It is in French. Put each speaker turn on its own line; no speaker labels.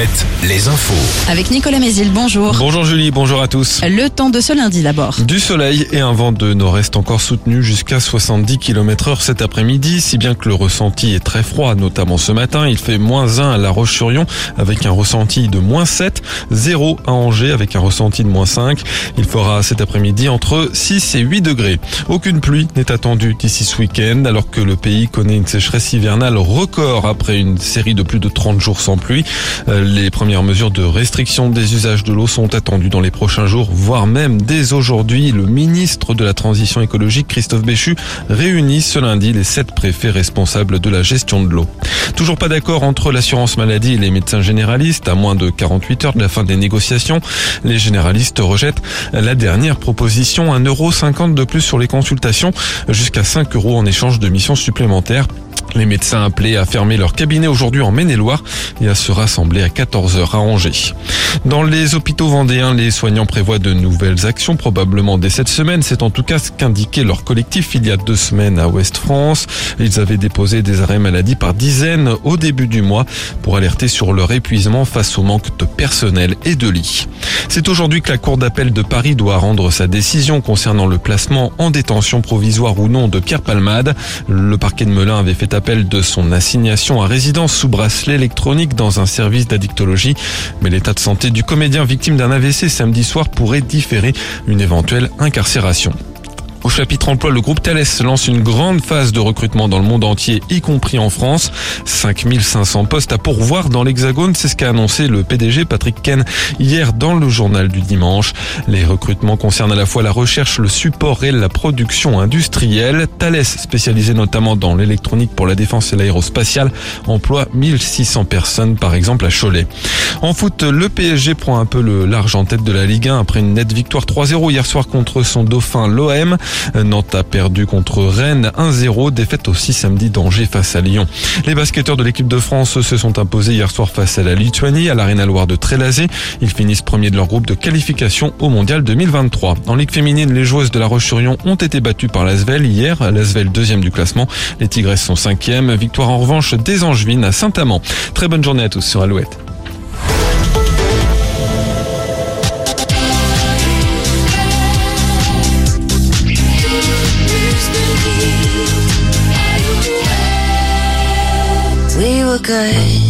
Alouette, les infos.
Avec Nicolas Mézil, bonjour.
Bonjour Julie, bonjour à tous.
Le temps de ce lundi d'abord.
Du soleil et un vent de nord-est encore soutenu jusqu'à 70 km heure cet après-midi, si bien que le ressenti est très froid, notamment ce matin. Il fait moins 1 à La Roche-sur-Yon avec un ressenti de moins 7, 0 à Angers avec un ressenti de moins 5. Il fera cet après-midi entre 6 et 8 degrés. Aucune pluie n'est attendue d'ici ce week-end alors que le pays connaît une sécheresse hivernale record après une série de plus de 30 jours sans pluie. Euh, Les premières mesures de restriction des usages de l'eau sont attendues dans les prochains jours, voire même dès aujourd'hui. Le ministre de la Transition écologique, Christophe Béchu, réunit ce lundi les sept préfets responsables de la gestion de l'eau. Toujours pas d'accord entre l'assurance maladie et les médecins généralistes. À moins de 48 heures de la fin des négociations, les généralistes rejettent la dernière proposition, 1,50€ de plus sur les consultations, jusqu'à 5 euros en échange de missions supplémentaires. Les médecins appelés à fermer leur cabinet aujourd'hui en Maine-et-Loire et à se rassembler à 14h à Angers. Dans les hôpitaux vendéens, les soignants prévoient de nouvelles actions, probablement dès cette semaine. C'est en tout cas ce qu'indiquait leur collectif il y a deux semaines à Ouest France. Ils avaient déposé des arrêts maladie par dizaines au début du mois pour alerter sur leur épuisement face au manque de personnel et de lits. C'est aujourd'hui que la Cour d'appel de Paris doit rendre sa décision concernant le placement en détention provisoire ou non de Pierre Palmade. Le parquet de Melun avait fait appel de son assignation à résidence sous bracelet électronique dans un service d'addictologie. Mais l'état de santé du comédien victime d'un AVC samedi soir pourrait différer une éventuelle incarcération. Au chapitre emploi, le groupe Thales lance une grande phase de recrutement dans le monde entier, y compris en France. 5500 postes à pourvoir dans l'Hexagone, c'est ce qu'a annoncé le PDG Patrick Ken hier dans le journal du dimanche. Les recrutements concernent à la fois la recherche, le support et la production industrielle. Thales, spécialisé notamment dans l'électronique pour la défense et l'aérospatiale, emploie 1600 personnes par exemple à Cholet. En foot, le PSG prend un peu le large en tête de la Ligue 1 après une nette victoire 3-0 hier soir contre son dauphin l'OM. Nantes a perdu contre Rennes 1-0, défaite aussi samedi d'Angers face à Lyon. Les basketteurs de l'équipe de France se sont imposés hier soir face à la Lituanie à l'Arena Loire de Trélazé. Ils finissent premiers de leur groupe de qualification au Mondial 2023. En Ligue féminine, les joueuses de la Roche-sur-Yon ont été battues par l'Asvel hier. L'Asvel deuxième du classement. Les Tigresses sont cinquième. Victoire en revanche des Angevines à Saint-Amand. Très bonne journée à tous sur Alouette.
good.